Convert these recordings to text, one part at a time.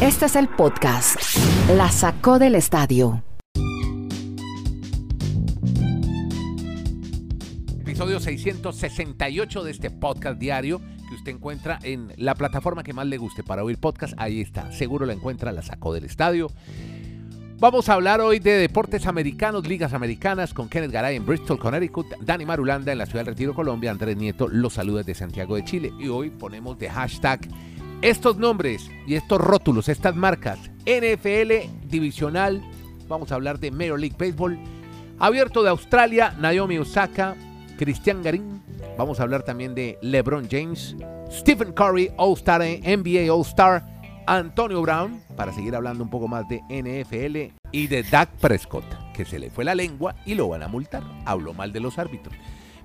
Este es el podcast. La sacó del estadio. Episodio 668 de este podcast diario que usted encuentra en la plataforma que más le guste para oír podcast. Ahí está, seguro la encuentra, la sacó del estadio. Vamos a hablar hoy de deportes americanos, ligas americanas, con Kenneth Garay en Bristol, Connecticut, Dani Marulanda en la ciudad del Retiro, Colombia, Andrés Nieto los saluda de Santiago de Chile. Y hoy ponemos de hashtag estos nombres y estos rótulos, estas marcas, NFL divisional, vamos a hablar de Major League Baseball, abierto de Australia, Naomi Osaka, Cristian Garín, vamos a hablar también de LeBron James, Stephen Curry, All-Star, NBA All-Star, Antonio Brown, para seguir hablando un poco más de NFL, y de Dak Prescott, que se le fue la lengua y lo van a multar. Habló mal de los árbitros.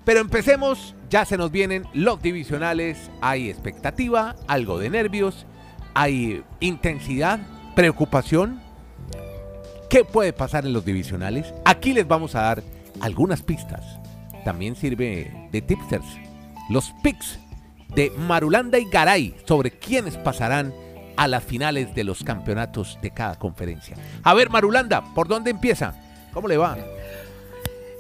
Pero empecemos, ya se nos vienen los divisionales, hay expectativa, algo de nervios, hay intensidad, preocupación. ¿Qué puede pasar en los divisionales? Aquí les vamos a dar algunas pistas. También sirve de tipsters. Los picks de Marulanda y Garay sobre quiénes pasarán a las finales de los campeonatos de cada conferencia. A ver, Marulanda, ¿por dónde empieza? ¿Cómo le va?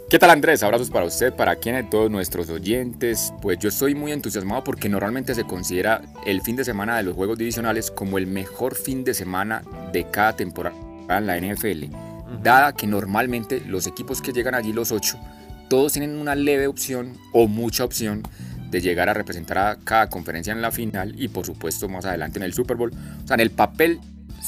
¿Qué tal Andrés? Abrazos para usted, para quienes, todos nuestros oyentes. Pues yo estoy muy entusiasmado porque normalmente se considera el fin de semana de los juegos divisionales como el mejor fin de semana de cada temporada en la NFL. Dada que normalmente los equipos que llegan allí, los ocho, todos tienen una leve opción o mucha opción de llegar a representar a cada conferencia en la final y por supuesto más adelante en el Super Bowl. O sea, en el papel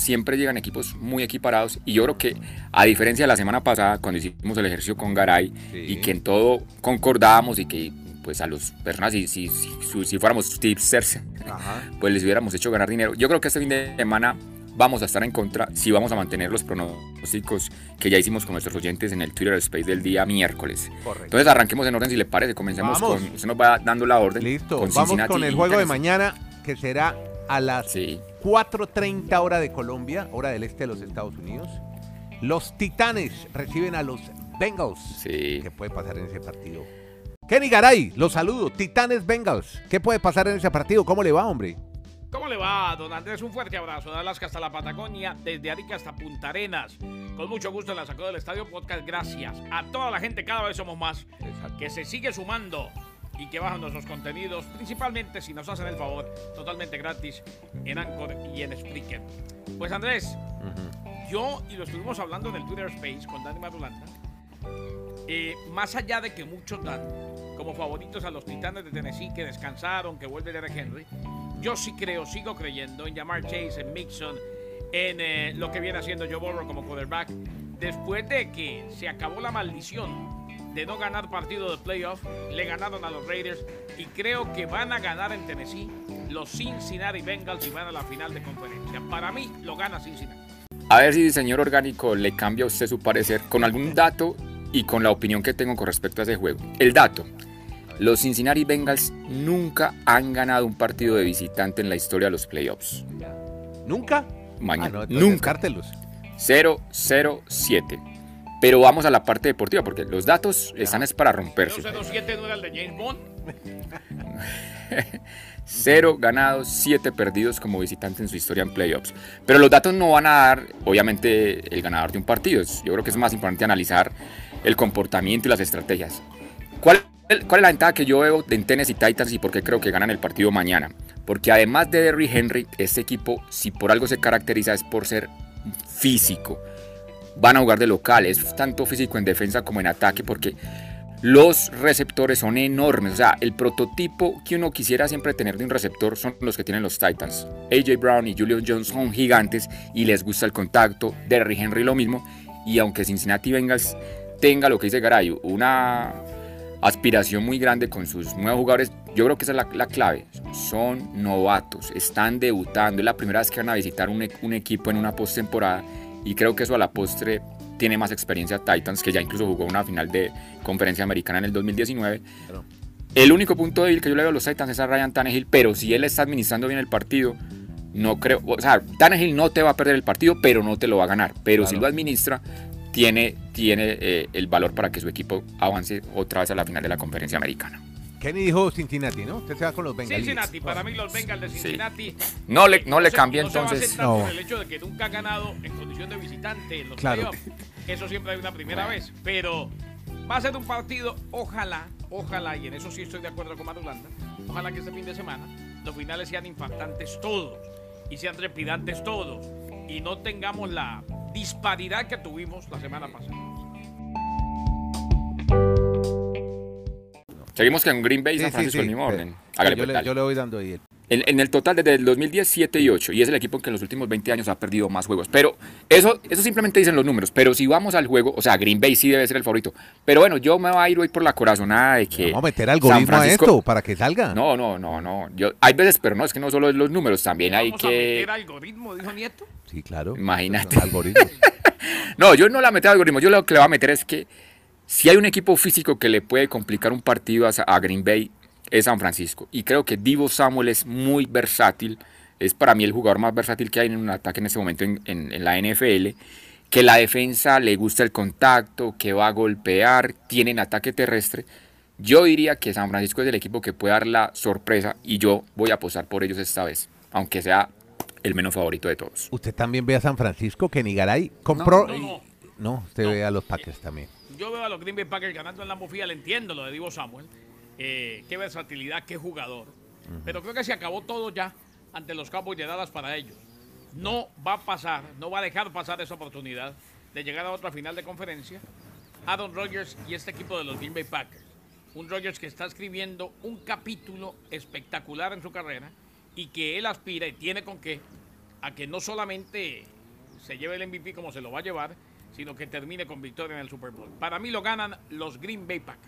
siempre llegan equipos muy equiparados y yo creo que a diferencia de la semana pasada cuando hicimos el ejercicio con Garay y que en todo concordábamos y que pues a las personas si, si, si, fuéramos tipsters pues les hubiéramos hecho ganar dinero. Yo creo que este fin de semana vamos a estar en contra si vamos a mantener los pronósticos que ya hicimos con nuestros oyentes en el Twitter Space del día miércoles. Entonces arranquemos en orden si le parece, comencemos con, usted nos va dando la orden. Listo, vamos con el juego de mañana que será a las 4.30 hora de Colombia, hora del este de los Estados Unidos. Los Titanes reciben a los Bengals. Sí. ¿Qué puede pasar en ese partido? Kenny Garay, los saludo. Titanes Bengals. ¿Qué puede pasar en ese partido? ¿Cómo le va, hombre? ¿Cómo le va, don Andrés? Un fuerte abrazo de Alaska hasta la Patagonia, desde Arica hasta Punta Arenas. Con mucho gusto en la Sacó del Estadio Podcast. Gracias a toda la gente, cada vez somos más, que se sigue sumando y que bajan nuestros contenidos, principalmente si nos hacen el favor, totalmente gratis en Anchor y en Spreaker. Pues Andrés, yo, y lo estuvimos hablando en el Twitter Space con Dani Marulanda, eh, más allá de que muchos dan como favoritos a los Titanes de Tennessee que descansaron, que vuelve Derek Henry, yo sí creo, sigo creyendo en Jamar Chase, en Mixon, en eh, lo que viene haciendo Joe Burrow como quarterback, después de que se acabó la maldición de no ganar partido de playoff, le ganaron a los Raiders y creo que van a ganar en Tennessee los Cincinnati Bengals y van a la final de conferencia. Para mí lo gana Cincinnati. A ver si señor orgánico le cambia a usted su parecer con algún dato y con la opinión que tengo con respecto a ese juego. El dato. Los Cincinnati Bengals nunca han ganado un partido de visitante en la historia de los playoffs. ¿Nunca? Mañana. Ah, nunca. 0-0-7. Pero vamos a la parte deportiva, porque los datos están es para romperse. 007 no era el de James Bond. Cero ganados, siete perdidos como visitante en su historia en playoffs. Pero los datos no van a dar, obviamente, el ganador de un partido. Yo creo que es más importante analizar el comportamiento y las estrategias. ¿Cuál, cuál es la ventaja que yo veo de Tennessee Titans y por qué creo que ganan el partido mañana? Porque además de Derry Henry, este equipo, si por algo se caracteriza, es por ser físico van a jugar de local. Es tanto físico en defensa como en ataque porque los receptores son enormes. O sea, el prototipo que uno quisiera siempre tener de un receptor son los que tienen los Titans. AJ Brown y Julio Jones son gigantes y les gusta el contacto. Derry Henry lo mismo. Y aunque Cincinnati Bengals tenga lo que dice Garay, una aspiración muy grande con sus nuevos jugadores, yo creo que esa es la, clave. Son novatos, están debutando. Es la primera vez que van a visitar un, un equipo en una postemporada y creo que eso a la postre tiene más experiencia Titans, que ya incluso jugó una final de conferencia americana en el 2019. El único punto débil que yo le veo a los Titans es a Ryan Tannehill, pero si él está administrando bien el partido, no creo. O sea, Tannehill no te va a perder el partido, pero no te lo va a ganar. Pero si lo administra, tiene, tiene eh, el valor para que su equipo avance otra vez a la final de la conferencia americana. Kenny dijo Cincinnati, ¿no? Usted se va con los Bengals. Cincinnati, para mí los Bengals de Cincinnati. No le, no le cambie no se va a entonces. No. por el hecho de que nunca ha ganado en condición de visitante en los Claro. playoffs. Eso siempre hay una primera vez. Pero va a ser un partido, ojalá, ojalá, y en eso sí estoy de acuerdo con Marulanda, ojalá que este fin de semana los finales sean impactantes todos y sean trepidantes todos y no tengamos la disparidad que tuvimos la semana pasada. Seguimos con Green Bay y Sí, San sí, Francisco sí, el mismo pero- orden. Hágale, yo, pues, le, yo le voy dando ahí. el- En, en el total desde el 2010, 7 y 8. Y es el equipo que en los últimos 20 años ha perdido más juegos. Pero eso, eso simplemente dicen los números. Pero si vamos al juego, o sea, Green Bay sí debe ser el favorito. Pero bueno, yo me voy a ir hoy por la corazonada de que. Vamos a meter San algoritmo a esto para que salga. No, no, no, no. Yo, hay veces, pero no, es que no solo es los números, también hay Vamos a que. meter algoritmo, dijo Nieto. Sí, claro. Imagínate. Son algoritmos. No, yo no la meto al algoritmo. Yo lo que le voy a meter es que si hay un equipo físico que le puede complicar un partido a, Green Bay, es San Francisco. Y creo que Divo Samuel es muy versátil. Es para mí el jugador más versátil que hay en un ataque en este momento en, en- en la NFL. Que la defensa le gusta el contacto, que va a golpear, tienen ataque terrestre. Yo diría que San Francisco es el equipo que puede dar la sorpresa y yo voy a apostar por ellos esta vez, aunque sea el menos favorito de todos. Usted también ve a San Francisco, que Nigaray compró. No, no. No, usted No. ve a los Packers también. Yo veo a los Green Bay Packers ganando en la Mofía, le entiendo lo de Divo Samuel. Eh, qué versatilidad, qué jugador. Pero creo que se acabó todo ya ante los Cowboys de Dallas para ellos. No va a pasar, no va a dejar pasar esa oportunidad de llegar a otra final de conferencia. Aaron Rodgers y este equipo de los Green Bay Packers. Un Rodgers que está escribiendo un capítulo espectacular en su carrera y que él aspira y tiene con qué a que no solamente se lleve el MVP como se lo va a llevar, sino que termine con victoria en el Super Bowl. Para mí lo ganan los Green Bay Packers.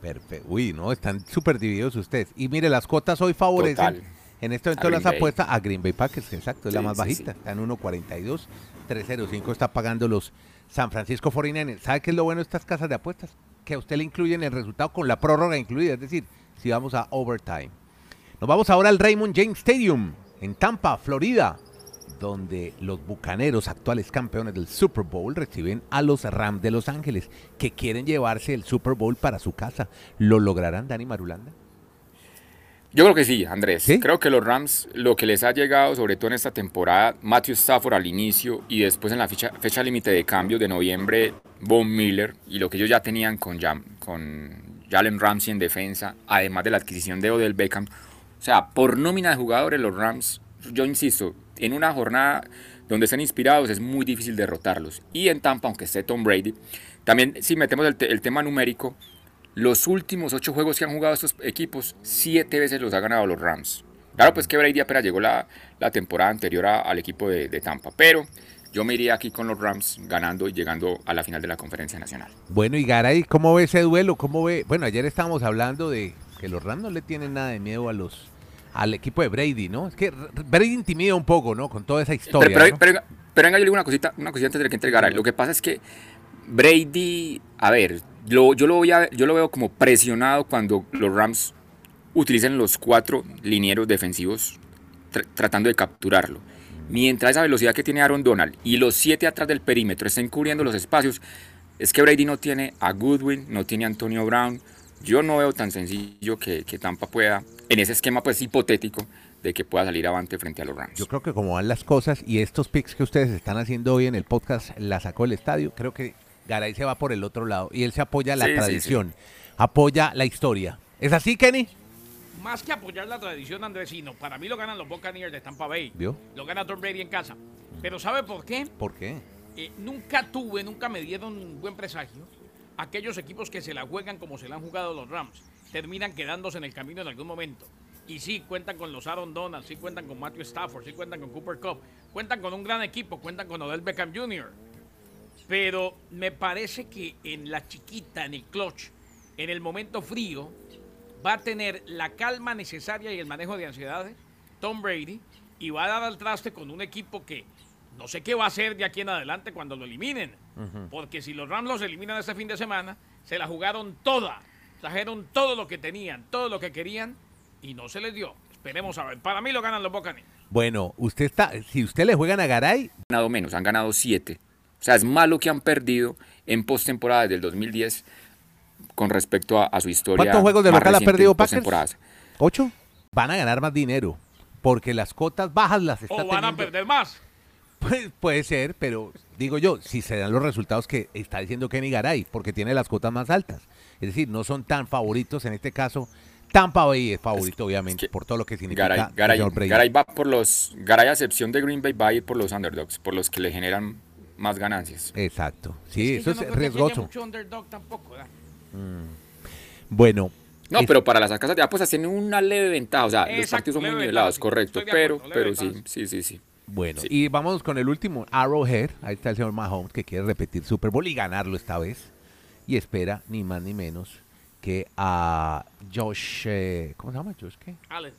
Perfecto. Uy, no, están súper divididos ustedes. Y mire, las cuotas hoy favorecen Total. en este momento las Bay. apuestas a Green Bay Packers, exacto, es la Sí, más sí, bajita. Está en 1.42, 305 está pagando los San Francisco 49ers. ¿Sabe qué es lo bueno de estas casas de apuestas? Que a usted le incluyen el resultado con la prórroga incluida, es decir, si vamos a overtime. Nos vamos ahora al Raymond James Stadium en Tampa, Florida, donde los Bucaneros, actuales campeones del Super Bowl, reciben a los Rams de Los Ángeles, que quieren llevarse el Super Bowl para su casa. ¿Lo lograrán, Dani Marulanda? Yo creo que sí, Andrés. ¿Sí? Creo que los Rams, lo que les ha llegado, sobre todo en esta temporada, Matthew Stafford al inicio y después en la fecha, fecha límite de cambios de noviembre, Von Miller y lo que ellos ya tenían con, Jam- con Jalen Ramsey en defensa, además de la adquisición de Odell Beckham. O sea, por nómina de jugadores, los Rams, yo insisto, en una jornada donde estén inspirados es muy difícil derrotarlos. Y en Tampa, aunque esté Tom Brady, también si metemos el, te- el tema numérico, los últimos ocho juegos que han jugado estos equipos, siete veces los ha ganado los Rams. Claro, pues que Brady apenas llegó la, la temporada anterior al equipo de, de Tampa, pero yo me iría aquí con los Rams ganando y llegando a la final de la conferencia nacional. Bueno, y Garay, ¿cómo ve ese duelo? ¿Cómo ve? Bueno, ayer estábamos hablando de que los Rams no le tienen nada de miedo a los al equipo de Brady, ¿no? Es que Brady intimida un poco, ¿no? Con toda esa historia. pero, pero, ¿no? pero, pero venga, yo le digo una cosita, una cosita antes de que entre Garay. Lo que pasa es que Brady, a ver, lo- yo, lo voy a, yo lo veo como presionado cuando los Rams utilicen los cuatro linieros defensivos tr- tratando de capturarlo. Mientras esa velocidad que tiene Aaron Donald y los siete atrás del perímetro estén cubriendo los espacios, es que Brady no tiene a Goodwin, no tiene a Antonio Brown. Yo no veo tan sencillo que, que Tampa pueda, en ese esquema pues hipotético, de que pueda salir avante frente a los Rams. Yo creo que como van las cosas y estos picks que ustedes están haciendo hoy en el podcast la sacó el estadio, creo que Garay se va por el otro lado y él se apoya la Sí, sí, tradición, apoya la historia. ¿Es así, Kenny? Más que apoyar la tradición andresino, para mí lo ganan los Buccaneers de Tampa Bay. ¿Vio? Lo gana Tom Brady en casa. Pero ¿sabe por qué? ¿Por qué? Eh, nunca tuve, nunca me dieron buen presagio aquellos equipos que se la juegan como se la han jugado los Rams. Terminan quedándose en el camino en algún momento. Y sí, cuentan con los Aaron Donald, sí cuentan con Matthew Stafford, sí cuentan con Cooper Cup, cuentan con un gran equipo, cuentan con Odell Beckham Jr. Pero me parece que en la chiquita, en el clutch, en el momento frío, va a tener la calma necesaria y el manejo de ansiedades Tom Brady y va a dar al traste con un equipo que no sé qué va a hacer de aquí en adelante cuando lo eliminen. Porque si los Rams los eliminan este fin de semana, se la jugaron toda. Trajeron todo lo que tenían, todo lo que querían y no se les dio. Esperemos a ver. Para mí lo ganan los Buccaneers. Bueno, usted está, si usted le juegan a Garay, ganado menos, han ganado 7. O sea, es malo que han perdido en postemporada desde el 2010. con respecto a, a su historia. ¿Cuántos juegos de local ha perdido Packers? ¿Ocho? Van a ganar más dinero. Porque las cotas bajas las está O van a perder más. Pues, puede ser, pero digo yo, si se dan los resultados que está diciendo Kenny Garay, porque tiene las cotas más altas. Es decir, no son tan favoritos en este caso. Tampa Bay es favorito, obviamente, que por todo lo que significa Garay, el Garay-. Garay va por los. Garay, a excepción de Green Bay, va a ir por los underdogs, por los que le generan más ganancias. Exacto. Sí, que eso yo no es riesgoso. mucho underdog tampoco. Bueno. No, es- pero para las casas de apuestas tienen una leve ventaja. O sea, los partidos son muy nivelados, correcto. Pero, pero sí, sí, sí, sí. Bueno, Sí. y vamos con el último, Arrowhead. Ahí está el señor Mahomes que quiere repetir Super Bowl y ganarlo esta vez. Y espera ni más ni menos que a Josh, eh, ¿cómo se llama? Josh qué? Allen.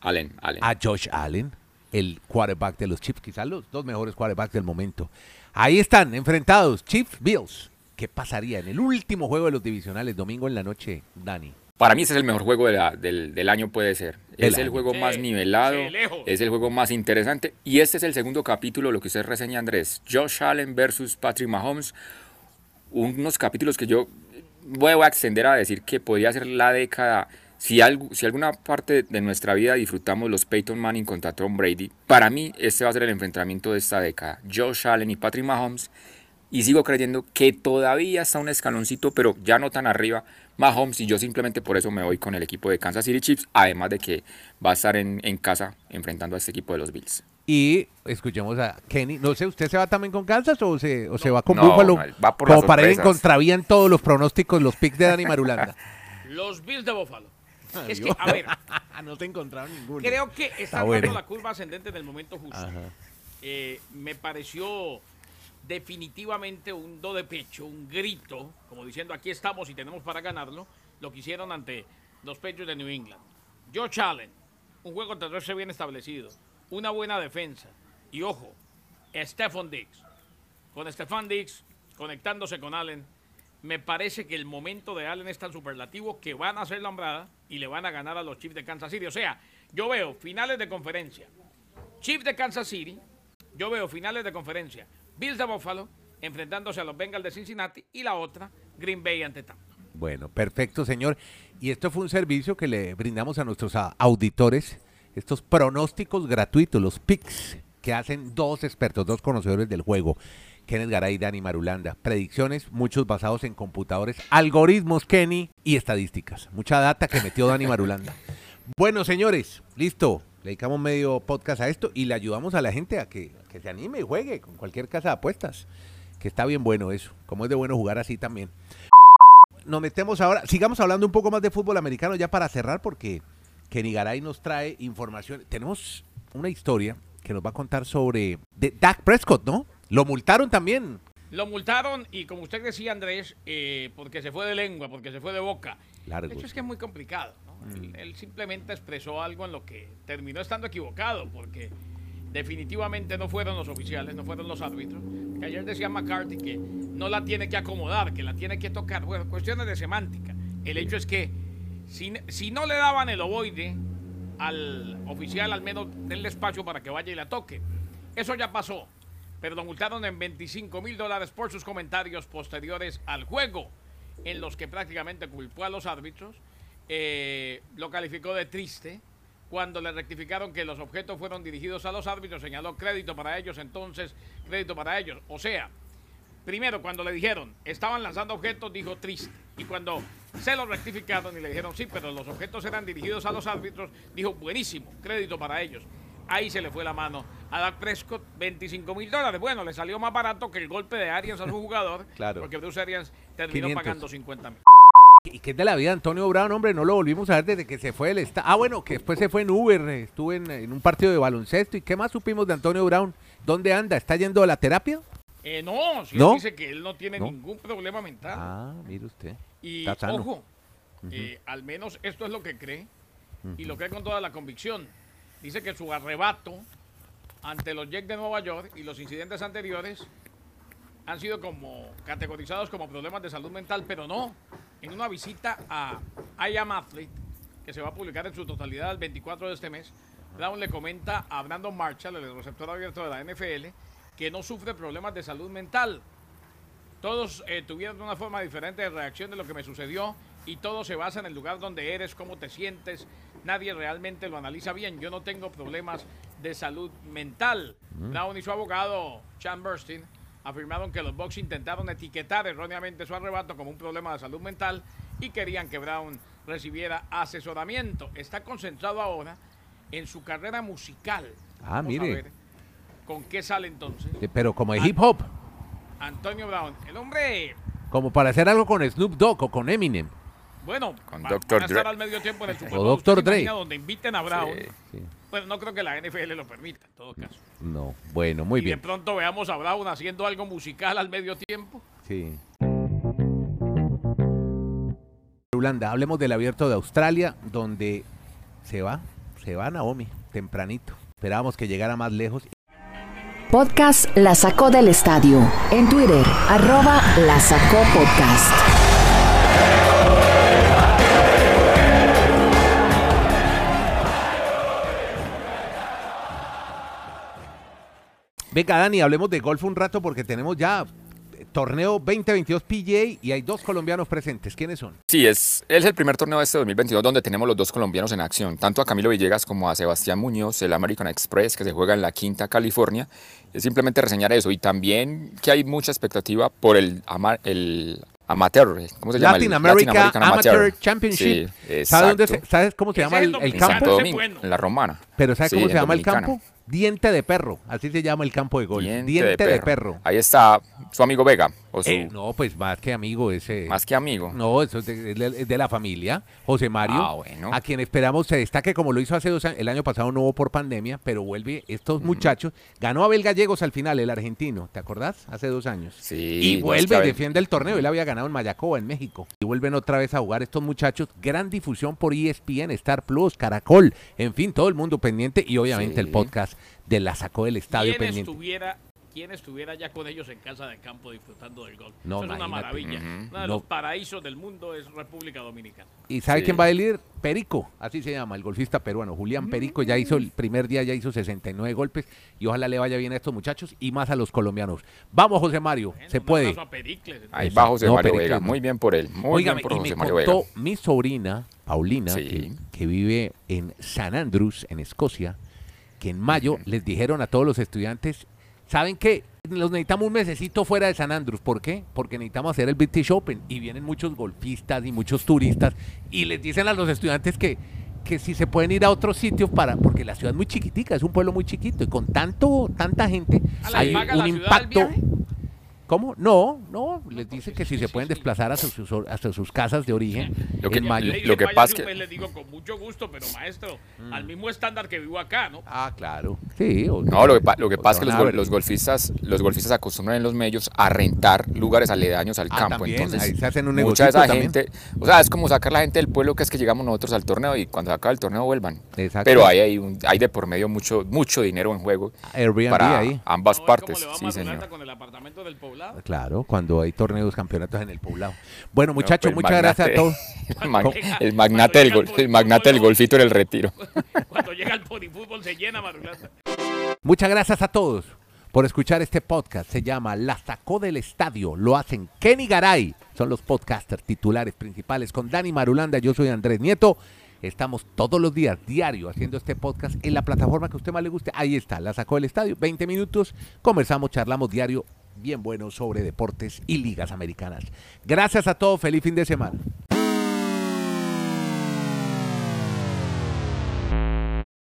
Allen, Allen. A Josh Allen, el quarterback de los Chiefs, quizás los dos mejores quarterbacks del momento. Ahí están, enfrentados, Chiefs, Bills. ¿Qué pasaría en el último juego de los divisionales, domingo en la noche, Dani? Para mí ese es el mejor juego de la- del, del año, puede ser. Del es el juego Sí, más nivelado, sí, es el juego más interesante. Y este es el segundo capítulo, lo que usted reseña, Andrés. Josh Allen versus Patrick Mahomes. Unos capítulos que yo voy a extender a decir que podría ser la década. Si, algo, si alguna parte de nuestra vida disfrutamos los Peyton Manning contra Tom Brady, para mí este va a ser el enfrentamiento de esta década. Josh Allen y Patrick Mahomes. Y sigo creyendo que todavía está un escaloncito, pero ya no tan arriba, Mahomes. Y yo simplemente por eso me voy con el equipo de Kansas City Chiefs. Además de que va a estar en, en casa enfrentando a este equipo de los Bills. Y escuchemos a Kenny. No sé, ¿usted se va también con Kansas o se, o se va con No, Buffalo? va por como para ir en contravía en todos los pronósticos, los picks de Dani Marulanda. Los Bills de Buffalo. Es que, a ver, no te encontraron ninguno. creo que está bueno. dando la curva ascendente en el momento justo. Ajá. Eh, me pareció definitivamente un do de pecho, un grito, como diciendo aquí estamos y tenemos para ganarlo, lo que hicieron ante los Patriots de New England. Josh Allen, un juego terrestre bien establecido, una buena defensa y ojo, Stephon Diggs. Con Stephon Diggs conectándose con Allen, me parece que el momento de Allen es tan superlativo que van a hacer la hombrada y le van a ganar a los Chiefs de Kansas City. O sea, yo veo finales de conferencia, Chiefs de Kansas City, yo veo finales de conferencia, Bills de Buffalo enfrentándose a los Bengals de Cincinnati y la otra, Green Bay ante Tampa. Bueno, perfecto, señor. Y esto fue un servicio que le brindamos a nuestros auditores, estos pronósticos gratuitos, los picks que hacen dos expertos, dos conocedores del juego, Kenneth Garay y Dani Marulanda. Predicciones, muchos basados en computadores, algoritmos, Kenny, y estadísticas. Mucha data que metió Dani Marulanda. Bueno, señores, listo. Le dedicamos medio podcast a esto y le ayudamos a la gente a que, se anime y juegue con cualquier casa de apuestas. Que está bien bueno eso. Como es de bueno jugar así también nos metemos ahora, sigamos hablando un poco más de fútbol americano ya para cerrar porque Kenny Garay nos trae información. Tenemos una historia que nos va a contar sobre de Dak Prescott, ¿no? Lo multaron también. Lo multaron y como usted decía Andrés, eh, porque se fue de lengua, porque se fue de boca. Largo, De hecho es que es muy complicado. ¿no? Él, él simplemente expresó algo en lo que terminó estando equivocado, porque definitivamente no fueron los oficiales, no fueron los árbitros. Que ayer decía McCarthy que no la tiene que acomodar, que la tiene que tocar. Bueno, cuestiones de semántica. El hecho es que si, si no le daban el ovoide al oficial, al menos denle espacio para que vaya y la toque. Eso ya pasó, pero lo multaron en 25 mil dólares por sus comentarios posteriores al juego, en los que prácticamente culpó a los árbitros, eh, lo calificó de triste. Cuando le rectificaron que los objetos fueron dirigidos a los árbitros, señaló crédito para ellos, entonces crédito para ellos. O sea, Primero, cuando le dijeron, estaban lanzando objetos, dijo triste. Y cuando se lo rectificaron y le dijeron, sí, pero los objetos eran dirigidos a los árbitros, dijo, buenísimo, crédito para ellos. Ahí se le fue la mano a Dak Prescott, 25 mil dólares. Bueno, le salió más barato que el golpe de Arians a su jugador, Claro. porque Bruce Arians terminó 500. pagando 50 mil. ¿Y qué es de la vida Antonio Brown, hombre? No lo volvimos a ver desde que se fue del estado. Ah, bueno, que después se fue en Uber, eh, estuvo en, en un partido de baloncesto. ¿Y qué más supimos de Antonio Brown? ¿Dónde anda? ¿Está yendo a la terapia? Eh, no, si ¿No? dice que él no tiene ¿No? ningún problema mental. Ah, mire usted. Y Está sano. ojo, eh, al menos esto es lo que cree y lo cree con toda la convicción. Dice que su arrebato ante los Jets de Nueva York y los incidentes anteriores han sido como categorizados como problemas de salud mental, pero no. En una visita a I Am Athlete, que se va a publicar en su totalidad el 24 de este mes, Brown le comenta a Brandon Marshall, el receptor abierto de la NFL, que no sufre problemas de salud mental Todos eh, tuvieron una forma diferente de reacción de lo que me sucedió y todo se basa en el lugar donde eres, cómo te sientes. Nadie realmente lo analiza bien. Yo no tengo problemas de salud mental. Brown y su abogado, Chan Burstein, afirmaron que los Bucks intentaron etiquetar erróneamente su arrebato como un problema de salud mental y querían que Brown recibiera asesoramiento. Está concentrado ahora en su carrera musical. Ah, Vamos a mire. ver ¿Con qué sale entonces? Eh, Pero como de hip hop, Antonio Brown. El hombre, como para hacer algo con Snoop Dogg o con Eminem. Bueno, Con va- Dr. van a estar Dre. al medio tiempo en el Super O Bowl. Dr. ¿Usted se Dre. imagina Donde inviten a Brown. Sí. Sí. Bueno, no creo que la NFL lo permita, en todo caso. No, bueno, muy y bien. de pronto veamos a Brown haciendo algo musical al medio tiempo. Sí. Holanda, hablemos del abierto de Australia, donde se va, se va Naomi, tempranito. Esperábamos que llegara más lejos. Podcast La Sacó del Estadio. En Twitter, arroba La Sacó Podcast. Venga, Dani, hablemos de golf un rato porque tenemos ya eh, torneo 2022 PGA y hay dos colombianos presentes. ¿Quiénes son? Sí, es, es el primer torneo de este 2022 donde tenemos los dos colombianos en acción, tanto a Camilo Villegas como a Sebastián Muñoz, el American Express, que se juega en la Quinta California. Es simplemente reseñar eso y también que hay mucha expectativa por el, ama- el amateur, ¿cómo se llama? Latin El America Amateur, Championship. Sí, ¿Sabe dónde exacto. se- ¿Sabes cómo se llama el, el En campo? Domingo, bueno. en la Romana. Pero ¿sabes Sí, cómo se llama el campo? Diente de perro. Así se llama el campo de. Diente, Diente, de, perro. Ahí está su amigo Vega, o su- Eh, no, pues más que amigo ese. más que amigo. No, eso es de, es de- es de la familia, José Mario, Ah, bueno. a quien esperamos se destaque como lo hizo hace dos años. El año pasado no hubo por pandemia, pero vuelve estos muchachos. Ganó Abel Gallegos al final, el argentino, ¿te acordás? Hace dos años. Sí, y no, es vuelve defiende el torneo. Él había ganado en Mayacoba, en México. Y vuelven otra vez a jugar estos muchachos. Gran difusión por ESPN, Star Plus, Caracol, en fin, todo el mundo pendiente. Y obviamente Sí. el podcast de la sacó del estadio ¿Quién pendiente. estuviera, ¿Quién estuviera ya con ellos en casa de campo disfrutando del golf? No, Eso es una maravilla. Uno de No. los paraísos del mundo es República Dominicana. ¿Y sabe Sí. quién va a ir? Perico, así se llama, el golfista peruano. Julián Perico ya hizo el primer día, ya hizo 69 golpes y ojalá le vaya bien a estos muchachos y más a los colombianos. Vamos, José Mario, Bueno, se un puede. a Pericles. Ahí va José No, Mario Pericles Vega. no. Muy bien por él. Muy bien por y José me Mario Vega. contó mi sobrina, Paulina, Sí. que, que vive en San Andrews, en Escocia, que en mayo les dijeron a todos los estudiantes, ¿saben qué? Los necesitamos un mesecito fuera de San Andrews. ¿Por qué? Porque necesitamos hacer el British Open. Y vienen muchos golfistas y muchos turistas y les dicen a los estudiantes que, que si se pueden ir a otros sitios para, porque la ciudad es muy chiquitica, es un pueblo muy chiquito y con tanto, tanta gente ¿Ah, hay un impacto. ¿Cómo? No, no, les dice porque que si se pueden desplazar hasta sus, hasta sus casas de origen Lo que- en mayo. Le- Lo que pasa que- mes, le digo con mucho gusto, pero maestro, Mm. al mismo estándar que vivo acá, ¿no? Ah, claro. Sí. o- No, lo que, lo que o pasa es que los, gol- los golfistas, los golfistas acostumbran en los medios a rentar lugares aledaños al Ah, campo. también, Entonces, ahí se hacen un mucha de esa también. gente, o sea, es como sacar la gente del pueblo que es que llegamos nosotros al torneo y cuando se acaba el torneo vuelvan. Exacto. Pero hay, hay, un- hay de por medio mucho, mucho dinero en juego Airbnb para ahí. ambas ¿No ve partes. le Sí, señor. con el apartamento del poblado? Claro, cuando hay torneos, campeonatos en el poblado. Bueno, No, muchachos, pues, muchas gracias a todos. El, mag- el magnate del llega el magnate del golfito en el retiro. Cuando llega el polifútbol se llena, Marulanda. Muchas gracias a todos por escuchar este podcast. Se llama La Sacó del Estadio. Lo hacen Kenny Garay. Son los podcasters titulares principales con Dani Marulanda. Yo soy Andrés Nieto. Estamos todos los días, diario, haciendo este podcast en la plataforma que a usted más le guste. Ahí está, La Sacó del Estadio. 20 minutos. Conversamos, charlamos diario bien bueno sobre deportes y ligas americanas. Gracias a todos. Feliz fin de semana.